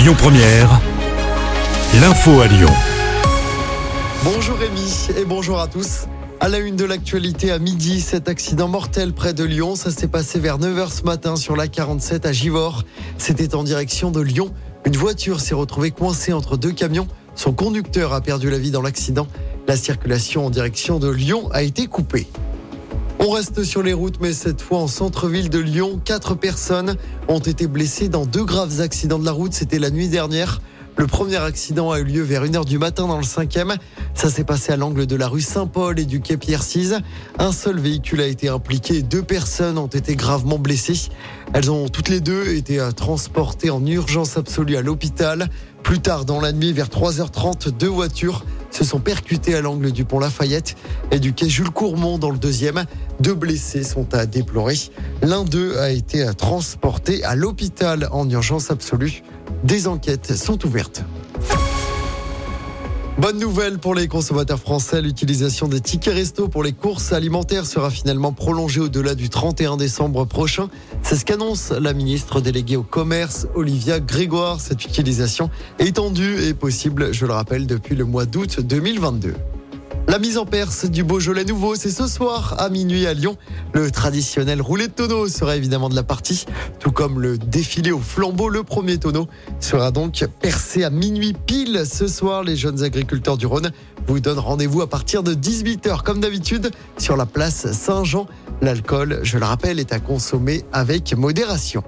Lyon Première, l'info à Lyon. Bonjour Rémi et bonjour à tous. À la une de l'actualité à midi, cet accident mortel près de Lyon, ça s'est passé vers 9h ce matin sur la 47 à Givors. C'était en direction de Lyon. Une voiture s'est retrouvée coincée entre deux camions. Son conducteur a perdu la vie dans l'accident. La circulation en direction de Lyon a été coupée. On reste sur les routes, mais cette fois en centre-ville de Lyon. Quatre personnes ont été blessées dans deux graves accidents de la route. C'était la nuit dernière. Le premier accident a eu lieu vers 1h du matin dans le 5e. Ça s'est passé à l'angle de la rue Saint-Paul et du quai Pierre-Cise. Un seul véhicule a été impliqué. Deux personnes ont été gravement blessées. Elles ont toutes les deux été transportées en urgence absolue à l'hôpital. Plus tard dans la nuit, vers 3h30, deux voitures se sont percutés à l'angle du pont Lafayette et du quai Jules Courmont dans le deuxième. Deux blessés sont à déplorer. L'un d'eux a été transporté à l'hôpital en urgence absolue. Des enquêtes sont ouvertes. Bonne nouvelle pour les consommateurs français, l'utilisation des tickets resto pour les courses alimentaires sera finalement prolongée au-delà du 31 décembre prochain. C'est ce qu'annonce la ministre déléguée au commerce, Olivia Grégoire. Cette utilisation est étendue et possible, je le rappelle, depuis le mois d'août 2022. La mise en Perse du Beaujolais nouveau, c'est ce soir à minuit à Lyon. Le traditionnel roulé de tonneau sera évidemment de la partie, tout comme le défilé au flambeau. Le premier tonneau sera donc percé à minuit pile ce soir. Les jeunes agriculteurs du Rhône vous donnent rendez-vous à partir de 18h comme d'habitude sur la place Saint-Jean. L'alcool, je le rappelle, est à consommer avec modération.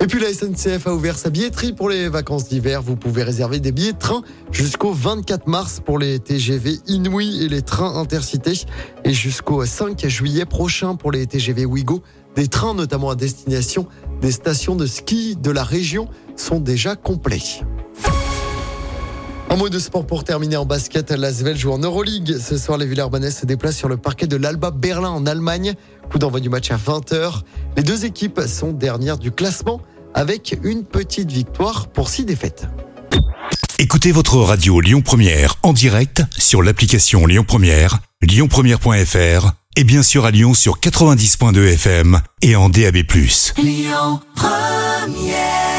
Et puis la SNCF a ouvert sa billetterie pour les vacances d'hiver. Vous pouvez réserver des billets de train jusqu'au 24 mars pour les TGV Inouï et les trains intercités et jusqu'au 5 juillet prochain pour les TGV Ouigo. Des trains notamment à destination des stations de ski de la région sont déjà complets. Un mot de sport pour terminer en basket. L'Asvel joue en Euroleague. Ce soir, les Villers-Banais se déplacent sur le parquet de l'Alba Berlin en Allemagne. Coup d'envoi du match à 20h. Les deux équipes sont dernières du classement avec une petite victoire pour six défaites. Écoutez votre radio Lyon Première en direct sur l'application Lyon Première, lyonpremière.fr et bien sûr à Lyon sur 90.2 FM et en DAB+. Lyon Première